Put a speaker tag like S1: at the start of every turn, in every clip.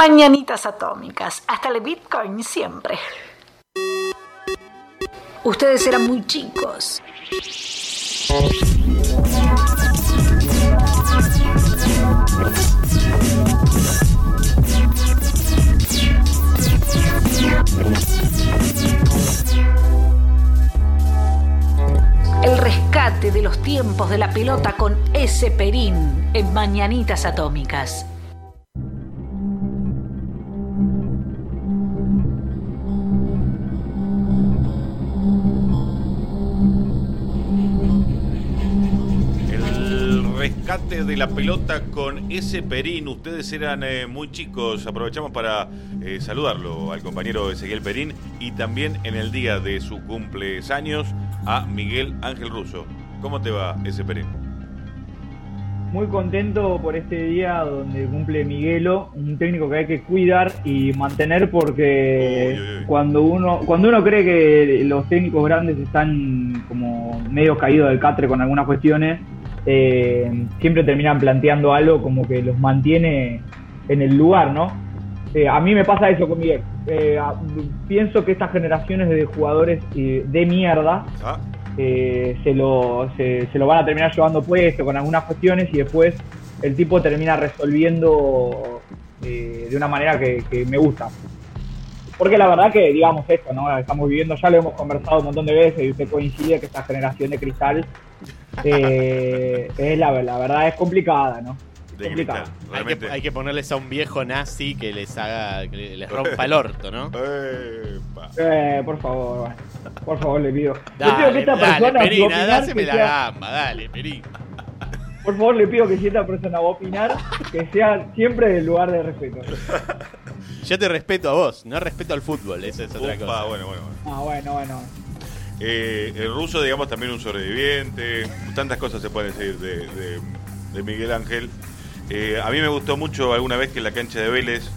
S1: Mañanitas atómicas, hasta el Bitcoin siempre. Ustedes eran muy chicos. El rescate de los tiempos de la pelota con ese Perín en Mañanitas Atómicas.
S2: De la pelota con ese Perín. Ustedes eran eh, muy chicos. Aprovechamos para eh, saludarlo al compañero Ezequiel Perín y también en el día de su cumpleaños a Miguel Ángel Russo. ¿Cómo te va ese Perín?
S3: Muy contento por este día donde cumple Miguelo, un técnico que hay que cuidar y mantener porque
S2: Uy, uy, uy.
S3: cuando uno cuando uno cree que los técnicos grandes están como medio caídos del catre con algunas cuestiones, eh, siempre terminan planteando algo como que los mantiene en el lugar, ¿no? Eh, a mí me pasa eso con Miguel. Eh, a- pienso que estas generaciones de jugadores eh, de mierda
S2: Ah,
S3: eh, se, lo, se, se lo van a terminar llevando puesto con algunas cuestiones y después el tipo termina resolviendo eh, de una manera que, que me gusta. Porque la verdad que, digamos esto, ¿no? Estamos viviendo, ya lo hemos conversado un montón de veces y usted coincide que esta generación de cristal eh, es la, la verdad es complicada, ¿no?
S2: de
S3: complicado.
S2: cristal,
S4: Hay que, hay que ponerles a un viejo nazi que les haga, que les rompa el orto, ¿no?
S3: Eh, por favor, bueno, por favor le pido. Le pido que
S4: Dale,
S3: esta
S4: dale,
S3: persona si va a
S4: Perina,
S3: opinar,
S4: dáseme la
S3: sea-
S4: gamba, dale, Perín.
S3: Por favor, le pido que si esta persona va a opinar, que sea siempre del lugar de respeto.
S4: Yo te respeto a vos, no respeto al fútbol, eso es otra
S2: Upa,
S4: cosa.
S2: bueno, bueno, bueno.
S3: Ah, bueno, bueno.
S2: Eh, el ruso, digamos, también un sobreviviente. Tantas cosas se pueden decir de, de- de Miguel Ángel. Eh, a mí me gustó mucho alguna vez que en la cancha de Vélez,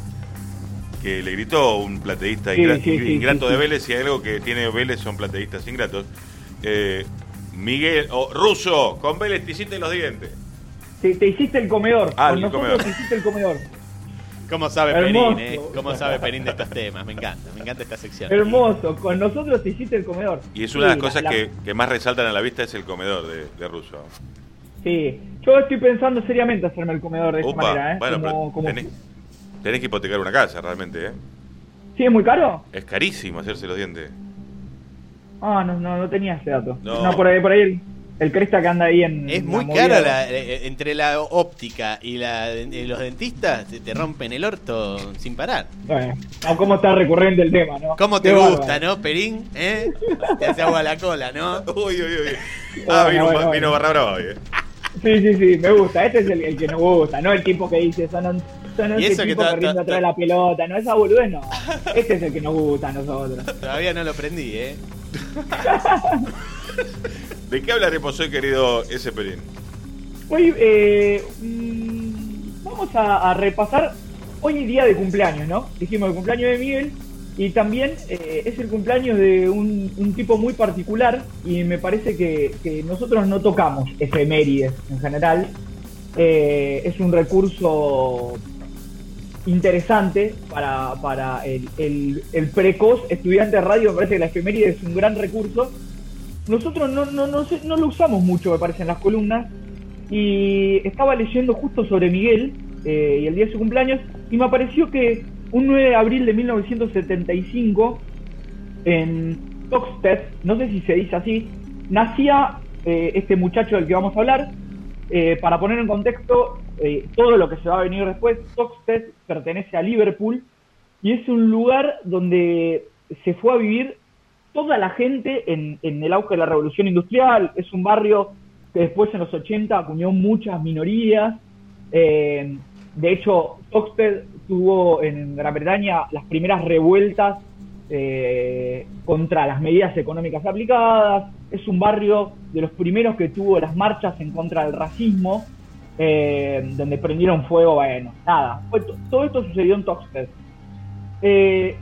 S2: que le gritó un plateísta
S3: Sí,
S2: ingra-
S3: sí, sí,
S2: ingrato
S3: sí,
S2: de. Vélez, y algo que tiene Vélez son plateístas ingratos. Eh, Miguel, o Ruso, con Vélez te hiciste los dientes.
S3: Te, te hiciste el comedor.
S2: Ah,
S3: Con
S2: el
S3: nosotros
S2: comedor.
S3: te hiciste el comedor.
S4: ¿Cómo sabe
S3: Hermoso.
S4: Perín, eh? ¿Cómo sabe Perín de estos temas? Me encanta, me encanta esta sección.
S3: Hermoso. Con nosotros te hiciste el comedor.
S2: Y es una de las cosas
S3: la-
S2: que, que más resaltan a la vista es el comedor de, de Ruso.
S3: Sí. Yo estoy pensando seriamente hacerme el comedor de esa
S2: Upa,
S3: manera, ¿eh?
S2: bueno,
S3: Como-
S2: pero
S3: como-
S2: tenés, tenés que hipotecar una casa realmente, ¿eh?
S3: ¿Sí es muy caro?
S2: Es carísimo hacerse los dientes.
S3: Ah, no, no, no tenía ese dato.
S2: No.
S3: No, por ahí, por ahí el, el cresta que anda ahí en.
S4: Es muy cara la- eh, entre la óptica y la de- los dentistas, te, te rompen el orto sin parar.
S3: Bueno, no, cómo está recurrente el tema, ¿no?
S4: ¿Cómo te
S3: Qué
S4: gusta, no, Perín? ¿Eh? Te hace agua la cola, ¿no?
S2: Uy, uy, uy. Ah,
S3: Bueno,
S2: vino,
S3: bueno,
S2: vino barra brava hoy, ¿eh?
S3: Sí, sí, sí, me gusta. Este es el, el que nos gusta, no el tipo que dice, son, son
S4: Y
S3: ese
S4: eso que
S3: tipo corriendo atrás de la pelota, no, esa boludez no. Este es el que nos gusta a nosotros.
S4: Todavía no lo prendí, ¿eh?
S2: ¿De qué hablaremos hoy, querido S.
S3: Hoy eh, mm, vamos a, repasar hoy día de cumpleaños, ¿no? Dijimos el cumpleaños de Miguel y también eh, es el cumpleaños de un, tipo muy particular y me parece que, que nosotros no tocamos efemérides en general. Eh, es un recurso interesante para, para el, el- el precoz estudiante de radio, me parece que la efeméride es un gran recurso. Nosotros no, no, no, no lo usamos mucho, me parece, en las columnas, y estaba leyendo justo sobre Miguel eh, y el día de su cumpleaños y me apareció que un 9 de abril de 1975 en Toxted, no sé si se dice así, nacía eh, este muchacho del que vamos a hablar. Eh, para poner en contexto eh, todo lo que se va a venir después, Toxted pertenece a Liverpool y es un lugar donde se fue a vivir toda la gente en, el auge de la revolución industrial. Es un barrio que después en los 80 acuñó muchas minorías. Eh, de hecho, Oxford tuvo en Gran Bretaña las primeras revueltas eh, contra las medidas económicas aplicadas. Es un barrio de los primeros que tuvo las marchas en contra del racismo, eh, donde prendieron fuego, bueno, nada. Todo esto sucedió en Toxted. Eh,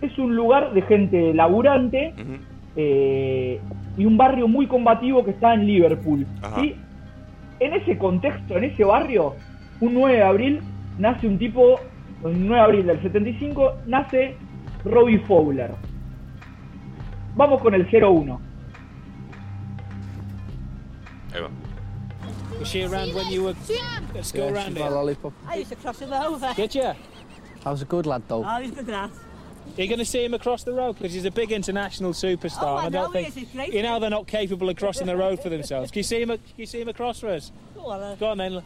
S3: es un lugar de gente laburante eh, y un barrio muy combativo que está en Liverpool.
S2: Ajá.
S3: ¿sí? En ese contexto, en ese barrio, un 9 de abril nace un tipo el 9 de abril del 75, nace Robbie Fowler. Vamos con el 0-1.
S2: Ahí va.
S5: Was she around when you were? Let's go around
S6: My
S5: it.
S6: lollipop.
S7: I used to cross him over.
S5: Did you?
S6: I was a good lad though.
S7: Oh, he's good lad.
S5: Are you going to see him across the road? Because he's a big international superstar.
S7: Oh, I
S5: I
S7: know
S5: don't
S7: he
S5: think
S7: is. He's great.
S5: you know they're not capable of crossing the road for themselves. Can you see him? Can you see him across for us?
S7: Go on, lad.
S5: Go on then.
S8: How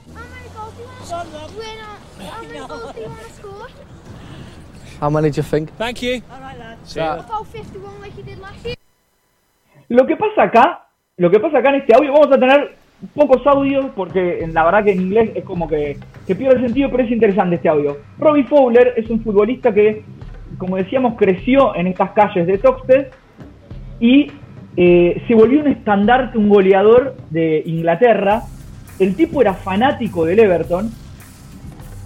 S8: many goals do you
S6: think?
S5: Thank you.
S7: All right, lad.
S5: See ya.
S8: About 51 like you did last year.
S3: Lo que pasa acá, lo que pasa acá en este audio, vamos a tener pocos audios porque en la verdad que en inglés es como que, que pierde el sentido, pero es interesante este audio. Robbie Fowler es un futbolista que, como decíamos, creció en estas calles de Toxted y eh, se volvió un estandarte, un goleador de Inglaterra. El tipo era fanático del Everton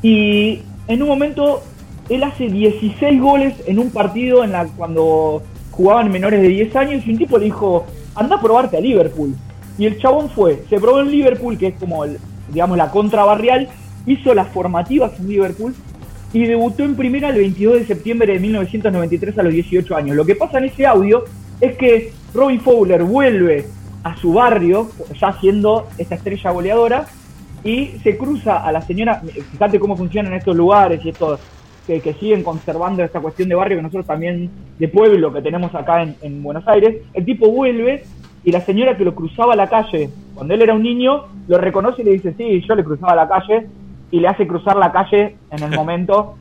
S3: y en un momento él hace 16 goles en un partido en la cuando jugaban menores de 10 años y un tipo le dijo, anda a probarte a Liverpool. Y el chabón fue, se probó en Liverpool, que es como, digamos, la contra barrial, hizo las formativas en Liverpool y debutó en primera el 22 de septiembre de 1993 a los 18 años. Lo que pasa en ese audio es que Robbie Fowler vuelve a su barrio, ya siendo esta estrella goleadora, y se cruza a la señora, fíjate cómo funcionan estos lugares y estos que, siguen conservando esta cuestión de barrio que nosotros también de pueblo que tenemos acá en, en Buenos Aires, el tipo vuelve y la señora que lo cruzaba la calle cuando él era un niño lo reconoce y le dice, sí, yo le cruzaba la calle y le hace cruzar la calle en el momento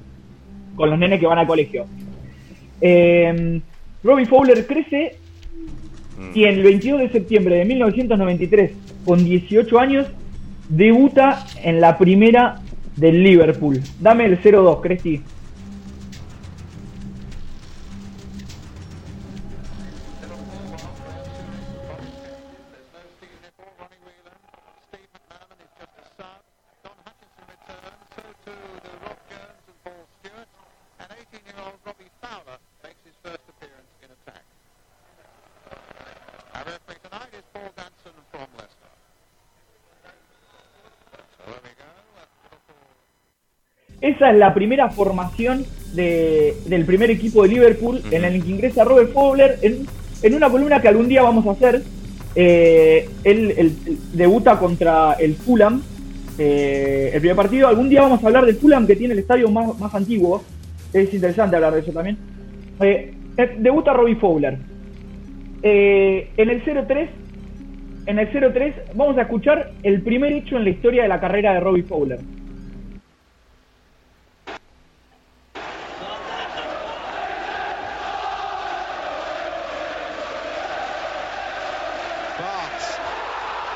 S3: con los nenes que van al colegio. Eh, Robbie Fowler crece y el 22 de septiembre de 1993, con 18 años, debuta en la primera del Liverpool. Dame el 0-2, Cresti. Esa es la primera formación de- del primer equipo de Liverpool en el que ingresa Robert Fowler en, en una columna que algún día vamos a hacer. Eh, él, él- él debuta contra el Fulham, eh, el primer partido. Algún día vamos a hablar del Fulham que tiene el estadio más, más antiguo. Es interesante hablar de eso también. Eh, debuta Robbie Fowler. En el 0-3, en el 0-3 vamos a escuchar el primer hecho en la historia de la carrera de Robbie Fowler.
S9: Barnes.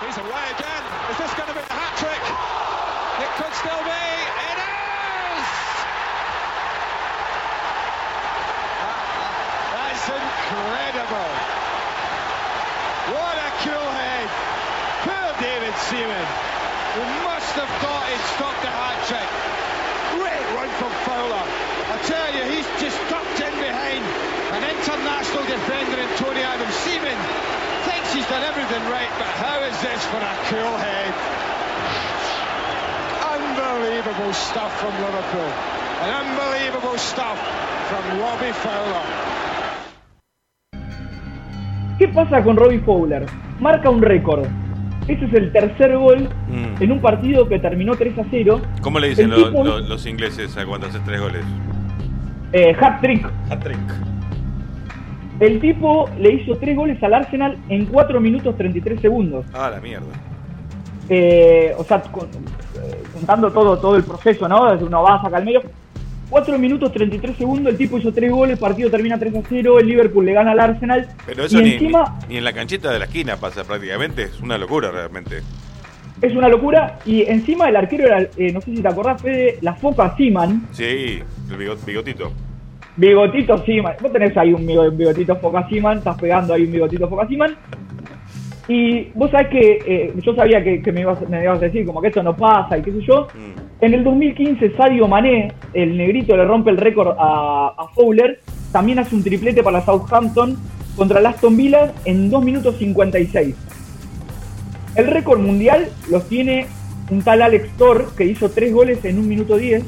S9: He's away again. Is this going to be a hat trick? It could still be. It is! That's incredible. What a cool head. Poor David Seaman. He must have thought he'd stopped the hat trick. Great run from Fowler. I tell you, he's just tucked in behind an international defender in Tony Adams. Seaman thinks he's done everything right, but how is this for a cool head? Unbelievable stuff from Liverpool. And unbelievable stuff from Robbie Fowler.
S3: ¿Qué pasa con Robbie Fowler? Marca un récord. Este es el tercer gol
S2: Mm.
S3: en un partido que terminó 3 a 0.
S2: ¿Cómo le dicen lo-
S3: tipo-
S2: lo- los ingleses a cuando haces tres goles?
S3: Eh, hat trick.
S2: Hat-trick.
S3: El tipo le hizo 3 goles al Arsenal en 4 minutos 33 segundos.
S2: Ah, la mierda.
S3: Eh, o sea, con- eh, contando todo, todo el proceso, ¿no? Desde uno va, saca al medio. 4 minutos 33 segundos, el tipo hizo 3 goles, el partido termina 3 a 0, el Liverpool le gana al Arsenal.
S2: Pero eso
S3: y
S2: ni,
S3: encima
S2: ni- ni en la canchita de la esquina pasa prácticamente. Es una locura realmente.
S3: es una locura. Y encima el arquero era, eh, no sé si te acordás, Fede, la foca Seaman.
S2: Sí, el bigot- bigotito.
S3: Bigotito Seaman. Vos tenés ahí un bigo- bigotito Foca Seaman, estás pegando ahí un bigotito Foca Seaman. Y vos sabés que eh, yo sabía que, que me, ibas, me ibas a decir como que esto no pasa y qué sé yo.
S2: Mm.
S3: En el 2015 Sadio Mané, el negrito, le rompe el récord a, a Fowler. También hace un triplete para Southampton contra el Aston Villa en 2 minutos 56. El récord mundial los tiene un tal Alex Thor que hizo 3 goles en 1 minuto 10.
S2: Eh,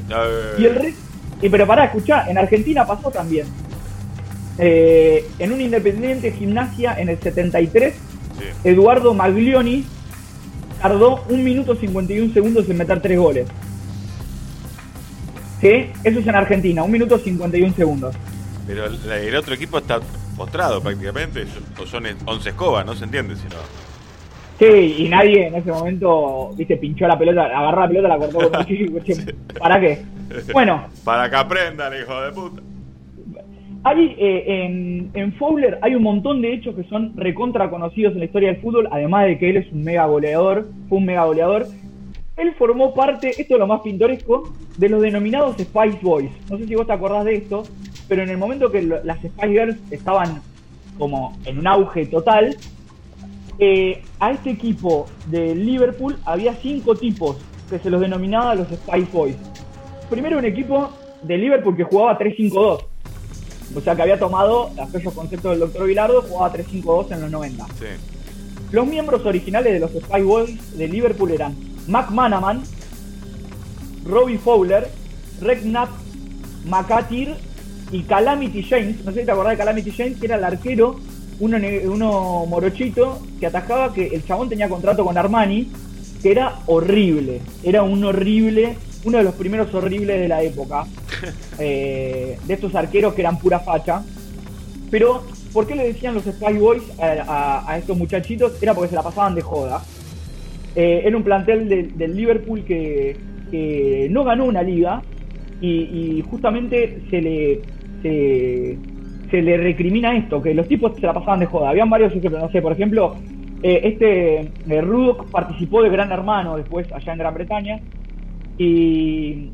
S3: Y el, re- Y pero pará, escuchá, en Argentina pasó también. Eh, en un Independiente Gimnasia en el 73,
S2: Sí.
S3: Eduardo Maglioni tardó 1 minuto 51 segundos en meter 3 goles. ¿Sí? Eso es en Argentina, 1 minuto 51 segundos.
S2: Pero el, el otro equipo está postrado prácticamente. O son 11 escobas, no se entiende si no.
S3: Sí, y nadie en ese momento, viste, pinchó la pelota, agarró la pelota, la cortó con un ¿Para qué? Bueno,
S2: Para que aprendan, hijo de puta.
S3: Hay, eh, en, Fowler hay un montón de hechos que son recontra conocidos en la historia del fútbol, además de que él es un mega goleador, fue un mega goleador. Él formó parte, esto es lo más pintoresco, de los denominados Spice Boys. No sé si vos te acordás de esto, pero en el momento que las Spice Girls estaban como en un auge total, eh, a este equipo de Liverpool había cinco tipos que se los denominaba los Spice Boys. Primero un equipo de Liverpool que jugaba 3-5-2. O sea que había tomado aquellos conceptos del Dr. Bilardo, jugaba 3-5-2 en los 90.
S2: Sí.
S3: Los miembros originales de los Spy Boys de Liverpool eran Mac Manaman, Robbie Fowler, Regnat McAteer y Calamity James. No sé si te acordás de Calamity James, que era el arquero, uno, uno morochito que atajaba, que el chabón tenía contrato con Armani, que era horrible. Era un horrible, uno de los primeros horribles de la época. eh, de estos arqueros que eran pura facha. Pero, ¿por qué le decían los Spy Boys a, a- a estos muchachitos? Era porque se la pasaban de joda. Eh, era un plantel del- Liverpool que, que no ganó una liga y, y justamente se le, se, se le recrimina esto, que los tipos se la pasaban de joda. Habían varios ejemplos, no sé, por ejemplo, eh, este eh, Ruddock participó de Gran Hermano después allá en Gran Bretaña y,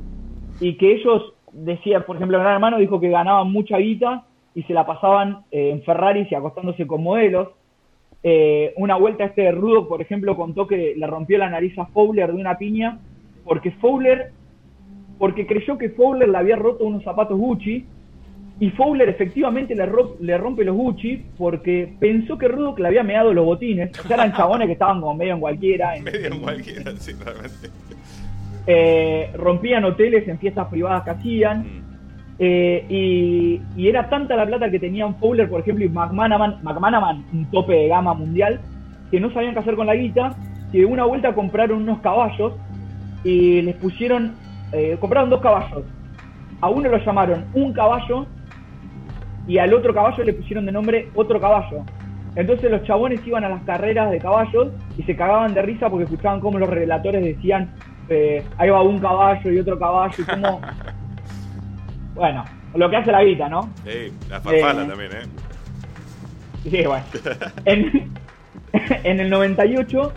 S3: y que ellos decían, por ejemplo, Gran Hermano dijo que ganaban mucha guita y se la pasaban eh, en Ferraris y acostándose con modelos. Eh, una vuelta este de Rudo, por ejemplo, contó que le rompió la nariz a Fowler de una piña porque Fowler, porque creyó que Fowler le había roto unos zapatos Gucci y Fowler efectivamente le, ro- le rompe los Gucci porque pensó que Rudo le había meado los botines. O eran chabones que estaban como medio en cualquiera.
S2: Medio en cualquiera, sí, realmente.
S3: Eh, rompían hoteles en fiestas privadas que hacían.
S2: Mm.
S3: eh, y, y era tanta la plata que tenían Fowler, por ejemplo, y McManaman, McManaman, un tope de gama mundial, que no sabían qué hacer con la guita, que una vuelta compraron unos caballos y les pusieron, eh, compraron dos caballos. A uno lo llamaron un caballo y al otro caballo le pusieron de nombre otro caballo. Entonces los chabones iban a las carreras de caballos y se cagaban de risa porque escuchaban cómo los relatores decían, eh, ahí va un caballo y otro caballo y cómo... bueno, lo que hace la guita, ¿no?
S2: Sí, la farfala
S3: Eh,
S2: también, ¿eh?
S3: Sí, bueno. En, en el 98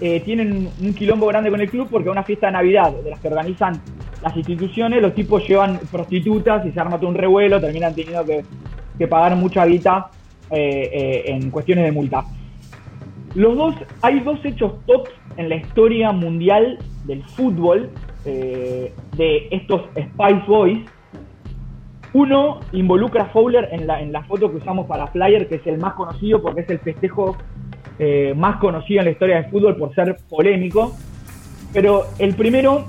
S3: eh, tienen un quilombo grande con el club porque a una fiesta de Navidad de las que organizan las instituciones, los tipos llevan prostitutas y se arma todo un revuelo, terminan teniendo que, que pagar mucha guita eh, eh, en cuestiones de multa. Los dos, hay dos hechos tops en la historia mundial del fútbol eh, de estos Spice Boys. Uno involucra a Fowler en la, en la foto que usamos para Flyer, que es el más conocido porque es el festejo eh, más conocido en la historia del fútbol por ser polémico. Pero el primero,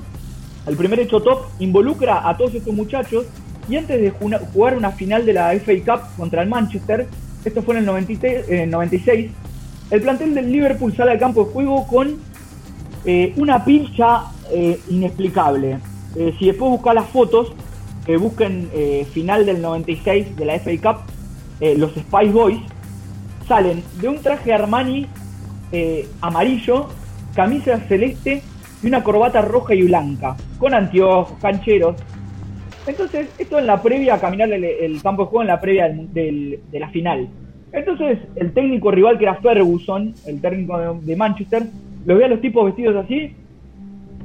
S3: el primer hecho top, involucra a todos estos muchachos y antes de jugar una final de la FA Cup contra el Manchester, esto fue en el 93, eh, 96, el plantel del Liverpool sale al campo de juego con eh, una pilcha eh, inexplicable. Eh, si después buscan las fotos, busquen eh, final del 96 de la FA Cup, los Spice Boys salen de un traje Armani amarillo, camisa celeste y una corbata roja y blanca, con anteojos, cancheros. Entonces, esto en la previa, caminar el, campo de juego en la previa de la final. Entonces, el técnico rival que era Ferguson, el técnico de, de Manchester, los ve a los tipos vestidos así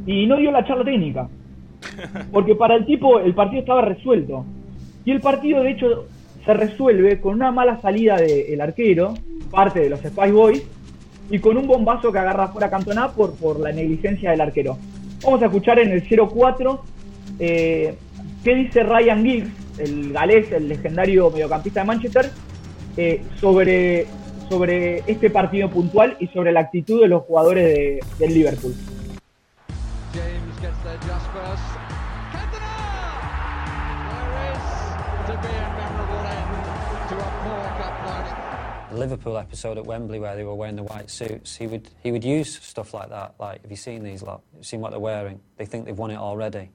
S3: y no dio la charla técnica. Porque para el tipo el partido estaba resuelto. Y el partido, de hecho, se resuelve con una mala salida del arquero, parte de los Spice Boys, y con un bombazo que agarra fuera Cantona por, por la negligencia del arquero. Vamos a escuchar en el 0-4 eh, qué dice Ryan Giggs, el galés, el legendario mediocampista de Manchester, eh, sobre, sobre este partido puntual y sobre la actitud de los jugadores de- del Liverpool.
S9: James gets there just first. Cantona! to be a memorable end to a poor cup final.
S7: The Liverpool episode at Wembley where they were wearing the white suits, he would he would use stuff like that. Like, have you seen these lot? Seen what they're wearing? They think they've won it already.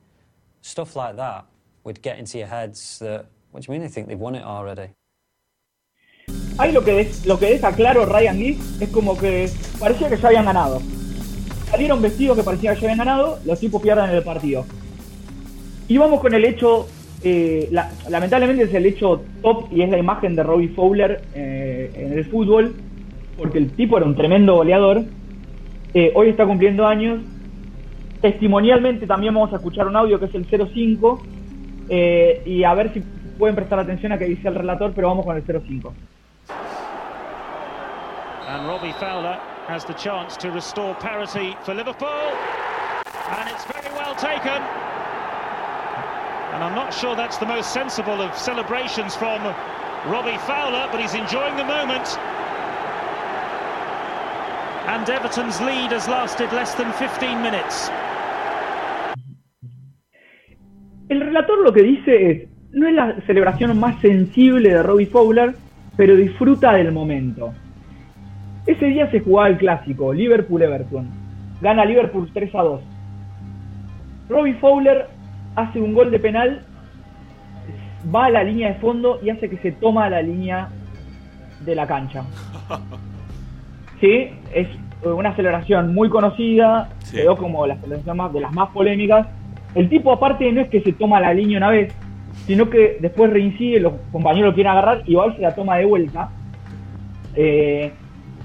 S7: Stuff like that would get into your heads that. What do you mean they think they've won it already?
S3: Ahí lo que, lo que deja claro Ryan Giggs es como que parecía que ya habían ganado. Salieron vestidos que parecía que ya habían ganado, los tipos pierden el partido. Y vamos con el hecho, eh, la- lamentablemente es el hecho top y es la imagen de Robbie Fowler eh, en el fútbol, porque el tipo era un tremendo goleador. Eh, hoy está cumpliendo años. Testimonialmente también vamos a escuchar un audio que es el 05 eh, y a ver si pueden prestar atención a qué dice el relator, pero vamos con el 05.
S5: And Robbie Fowler has the chance to restore parity for Liverpool. And it's very well taken. And I'm not sure that's the most sensible of celebrations from Robbie Fowler, but he's enjoying the moment. And Everton's lead has lasted less than 15 minutes.
S3: El relator lo que dice es, no es la celebración más sensible de Robbie Fowler, pero disfruta del momento. Ese día se jugaba el clásico, Liverpool-Everton. Gana Liverpool 3 a 2. Robbie Fowler hace un gol de penal, va a la línea de fondo y hace que se toma la línea de la cancha. Sí, es una celebración muy conocida,
S2: Sí.
S3: quedó como la celebración más, de las más polémicas. El tipo aparte no es que se toma la línea una vez, sino que después reincide, los compañeros lo quieren agarrar y va y se la toma de vuelta. Eh,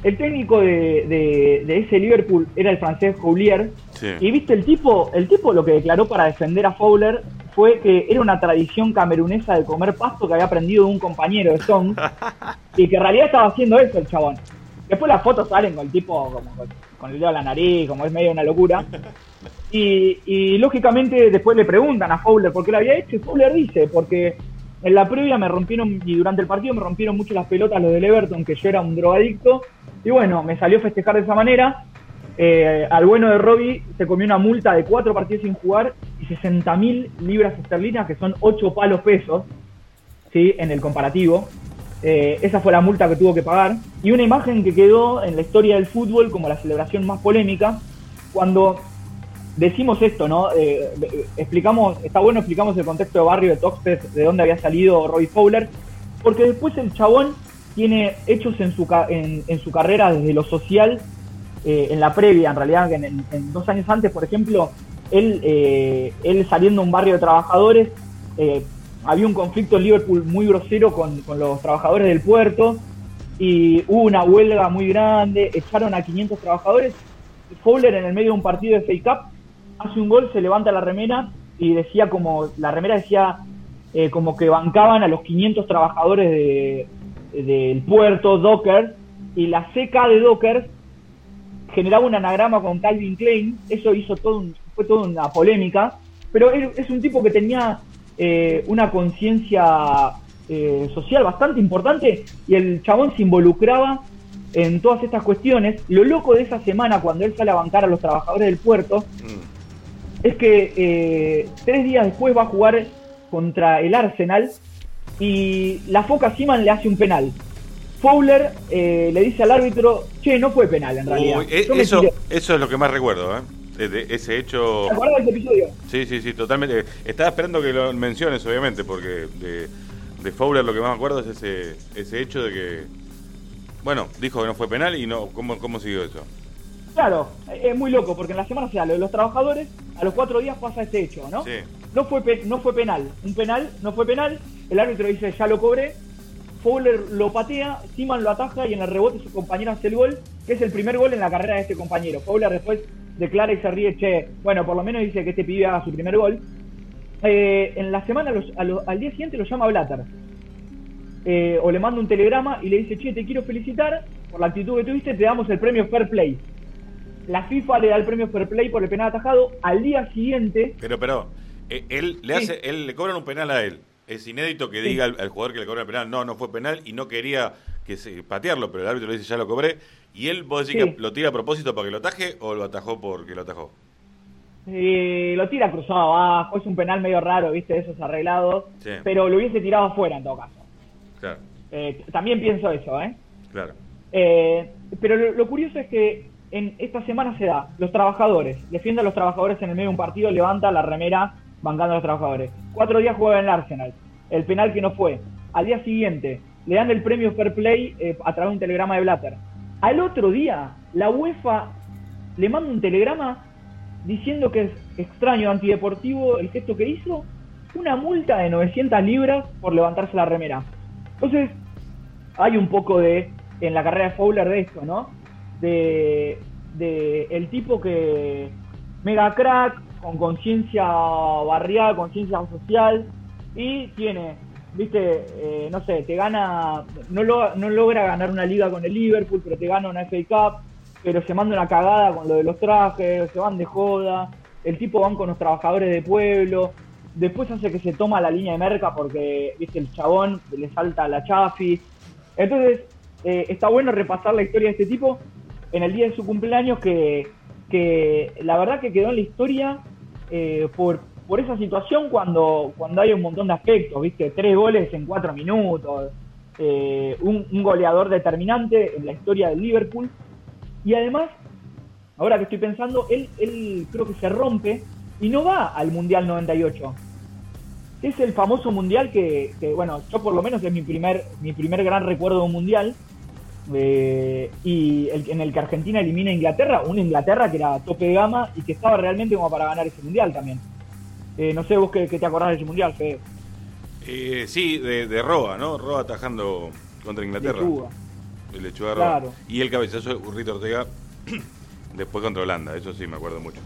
S3: el técnico de, de- de ese Liverpool era el francés Joulier.
S2: Sí.
S3: Y viste, el tipo, el tipo lo que declaró para defender a Fowler fue que era una tradición camerunesa de comer pasto que había aprendido de un compañero de Song y que en realidad estaba haciendo eso el chabón. Después las fotos salen con el tipo como con, con el dedo a la nariz, como es medio una locura. Y, y lógicamente después le preguntan a Fowler por qué lo había hecho y Fowler dice, porque en la previa me rompieron y durante el partido me rompieron mucho las pelotas los del Everton, que yo era un drogadicto. Y bueno, me salió festejar de esa manera. Eh, al bueno de Robbie se comió una multa de cuatro partidos sin jugar y 60 mil libras esterlinas, que son 8 palos pesos, ¿sí? en el comparativo. Eh, esa fue la multa que tuvo que pagar. Y una imagen que quedó en la historia del fútbol como la celebración más polémica, cuando decimos esto, ¿no? Eh, eh, explicamos, está bueno, explicamos el contexto de barrio de Toxteth, de dónde había salido Roy Fowler, porque después el chabón tiene hechos en su, en, en su carrera desde lo social, eh, en la previa, en realidad, en dos años antes, por ejemplo, él, eh, él saliendo de un barrio de trabajadores, eh, había un conflicto en Liverpool muy grosero con, con los trabajadores del puerto, y hubo una huelga muy grande, echaron a 500 trabajadores, Fowler en el medio de un partido de FA Cup hace un gol, se levanta la remera y decía como, la remera decía eh, como que bancaban a los 500 trabajadores de- del puerto, Dockers, y la CK de Dockers generaba un anagrama con Calvin Klein, eso hizo todo un- fue toda una polémica, pero es un tipo que tenía eh, una conciencia eh, social bastante importante y el chabón se involucraba en todas estas cuestiones. Lo loco de esa semana, cuando él sale a bancar a los trabajadores del puerto,
S2: Mm.
S3: Es que eh, tres días después va a jugar contra el Arsenal y la Foca Siman le hace un penal. Fowler eh, le dice al árbitro, che, no fue penal en realidad.
S2: Uy, eh,
S3: me
S2: eso,
S3: tiré".
S2: eso es lo que más recuerdo, ¿eh? De- ese hecho.
S3: ¿Te acuerdas de ese episodio?
S2: Sí, sí, sí, totalmente. Estaba esperando que lo menciones, obviamente, porque de, de Fowler lo que más me acuerdo es ese, ese hecho de que. Bueno, dijo que no fue penal y no. ¿Cómo, cómo siguió eso?
S3: Claro, es muy loco porque en la semana se da lo de los trabajadores, a los cuatro días pasa ese hecho, ¿no?
S2: Sí.
S3: No fue, pe- no fue penal, un penal, no fue penal, el árbitro dice ya lo cobré, Fowler lo patea, Siman lo ataja y en el rebote su compañero hace el gol, que es el primer gol en la carrera de este compañero. Fowler después declara y se ríe, che, bueno, por lo menos dice que este pibe haga su primer gol. Eh, en la semana, los- a al día siguiente lo llama Blatter. Eh, o le manda un telegrama y le dice, che, te quiero felicitar por la actitud que tuviste, te damos el premio Fair Play. La FIFA le da el premio Fair Play por el penal atajado. Al día siguiente,
S2: Pero, pero, eh, él le hace, él le cobran un penal a él. Es inédito que diga al, al jugador que le cobra el penal, no, no fue penal y no quería que se, patearlo, pero el árbitro le dice ya lo cobré. Y él, vos decís
S3: Sí.
S2: que lo tira a propósito para que lo ataje o lo atajó porque lo atajó.
S3: eh, lo tira cruzado abajo, es un penal medio raro, viste, esos arreglados,
S2: Sí.
S3: pero lo hubiese tirado afuera en todo caso.
S2: Claro,
S3: Eh, también pienso eso, ¿eh?
S2: claro.
S3: Eh, pero lo, lo curioso es que en esta semana se da, los trabajadores, defiende a los trabajadores en el medio de un partido, levanta la remera bancando a los trabajadores. Cuatro días juega en el Arsenal, el penal que no fue. Al día siguiente le dan el premio Fair Play eh, a través de un telegrama de Blatter. Al otro día, la UEFA le manda un telegrama diciendo que es extraño, antideportivo el gesto que hizo, una multa de 900 libras por levantarse la remera. Entonces, hay un poco de, en la carrera de Fowler de esto, ¿no? De, el tipo que, mega crack, con conciencia barrial, conciencia social, y tiene, viste, eh, no sé, te gana, no, lo- no logra ganar una liga con el Liverpool, pero te gana una FA Cup, pero se manda una cagada con lo de los trajes, se van de joda, el tipo van con los trabajadores de pueblo, después hace que se toma la línea de merca porque, viste, el chabón le salta la chafi. Entonces, eh, está bueno repasar la historia de este tipo en el día de su cumpleaños que, que la verdad que quedó en la historia eh, por, por esa situación cuando, cuando hay un montón de aspectos, viste, tres goles en cuatro minutos, eh, un, un goleador determinante en la historia del Liverpool. Y además, ahora que estoy pensando, él, él creo que se rompe y no va al Mundial 98. Es el famoso Mundial que, que, bueno, yo por lo menos es mi primer, mi primer gran recuerdo de un Mundial. Eh, y el, en el que Argentina elimina a Inglaterra, una Inglaterra que era tope de gama y que estaba realmente como para ganar ese Mundial también. Eh, no sé vos qué, qué te acordás de ese Mundial, Fede.
S2: Eh, sí, de, de Roa, ¿no? Roa atajando contra Inglaterra.
S3: Lechuga.
S2: El lechuga de Roa.
S3: Claro.
S2: Y el cabezazo de Urrito Ortega después contra Holanda, eso sí me acuerdo mucho.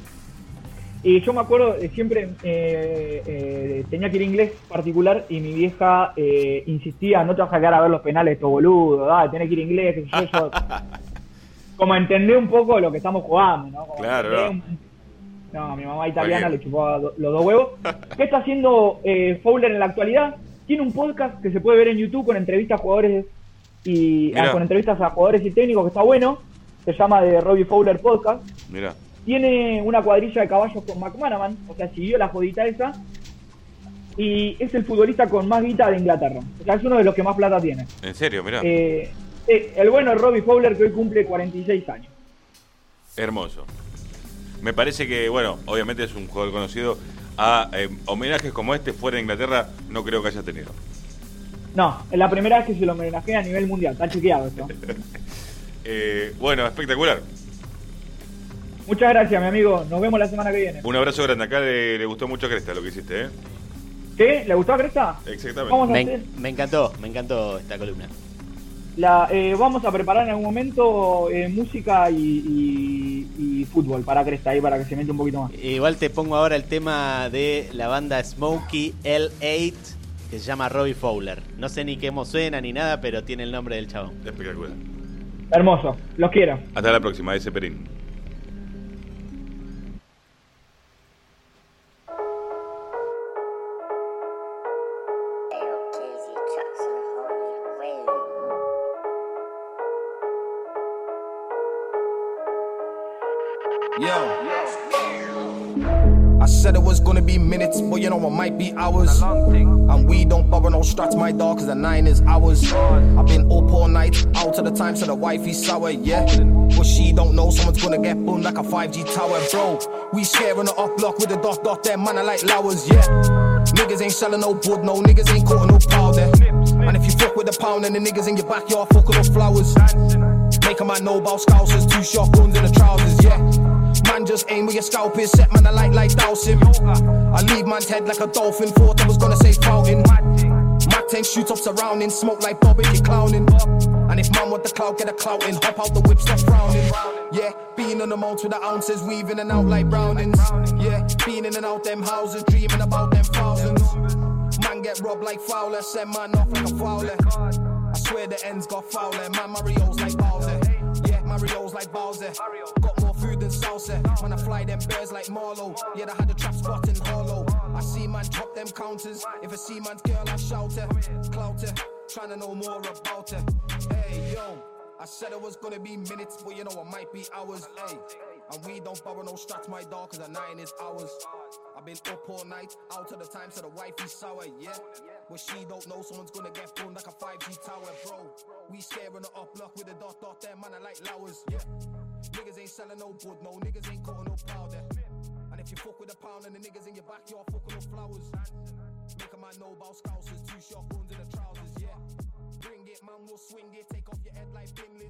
S3: Y yo me acuerdo, eh, siempre eh, eh, tenía que ir inglés particular y mi vieja eh, insistía, no te vas a quedar a ver los penales, esto boludo, dale, tenés que ir inglés, yo, yo- como entender un poco lo que estamos jugando, ¿no? Como
S2: Claro,
S3: un- no, mi mamá italiana le chupaba los dos huevos. ¿Qué está haciendo eh, Fowler en la actualidad? Tiene un podcast que se puede ver en YouTube con entrevistas a jugadores y ah, con entrevistas a jugadores y técnicos que está bueno. Se llama de Robbie Fowler Podcast
S2: Mira,
S3: tiene una cuadrilla de caballos con McManaman, o sea, siguió la jodita esa, y es el futbolista con más guita de Inglaterra. O sea, es uno de los que más plata tiene.
S2: en serio, mira.
S3: Eh, eh, el bueno es Robbie Fowler, que hoy cumple 46 años.
S2: Hermoso. Me parece que, bueno, obviamente es un jugador conocido. A eh, homenajes como este fuera de Inglaterra no creo que haya tenido.
S3: No, es la primera vez que se lo homenajea a nivel mundial, está chequeado eso.
S2: Eh, bueno, espectacular.
S3: Muchas gracias, mi amigo. Nos vemos la semana que viene.
S2: Un abrazo grande. Acá le, le gustó mucho a Cresta lo que hiciste, ¿eh?
S3: ¿Qué? ¿Le gustó a Cresta?
S2: Exactamente.
S3: Vamos a
S4: Me,
S3: hacer-
S4: me encantó, me encantó esta columna.
S3: La, eh, vamos a preparar en algún momento eh, música y, y- y fútbol para Cresta, ahí para que se mete un poquito más.
S4: Igual te pongo ahora el tema de la banda Smokey L8 que se llama Robbie Fowler. No sé ni qué suena ni nada, pero tiene el nombre del chabón.
S2: Espectacular.
S3: Hermoso, los quiero.
S2: Hasta la próxima, ese Perín.
S10: Said it was gonna be minutes, but you know it might be hours. And we don't bother no strats, my dog, cause the nine is ours. I've been up all night, out to the time, so the wifey's sour, yeah. But she don't know someone's gonna get boomed like a 5G tower, bro. We sharing the off block with the dot dot, them man are like lowers, yeah. Niggas ain't selling no wood, no niggas ain't cutting no powder. And if you fuck with the pound and the niggas in your backyard fucking up flowers. Make a man know about scousers, two shotguns in the trousers, yeah. Man just aim with your scalp is set, man, I like like douse. I leave man's head like a dolphin, thought I was gonna say fountain. Mac 10 shoot up surrounding, smoke like Bob if you clowning. And if man want the clout, get a clout in, hop out the whip, stop frowning. Yeah, being on the mount with the ounces, weaving and out like Brownings. Yeah, being in and out them houses, dreaming about them thousands. Man get robbed like Fowler, send man off like a Fowler. I swear the ends got Fowler, man Mario's like Bowser. Yeah, Mario's like Bowser. Got more Man, I fly them bears like Marlow. Yeah, I had a trap spot in Hollow. I see man drop them counters. If I see man's girl, I shout her. Clout her. Trying to know more about her. Hey, yo. I said it was gonna be minutes, but you know it might be hours. Hey. And we don't borrow no strats, my dog, cause a nine is ours. I've been up all night, out of the time, so the wife is sour, yeah. But she don't know someone's gonna get blown like a 5G tower, bro. We staring the up block with a dot dot there, man, I like lowers, yeah. Niggas ain't selling no wood, no niggas ain't cutting no powder. And if you fuck with a pound and the niggas in your backyard fucking no flowers. Make a man know about scousers, two shotguns in the trousers, yeah. Bring it, man, we'll swing it, take off your head like.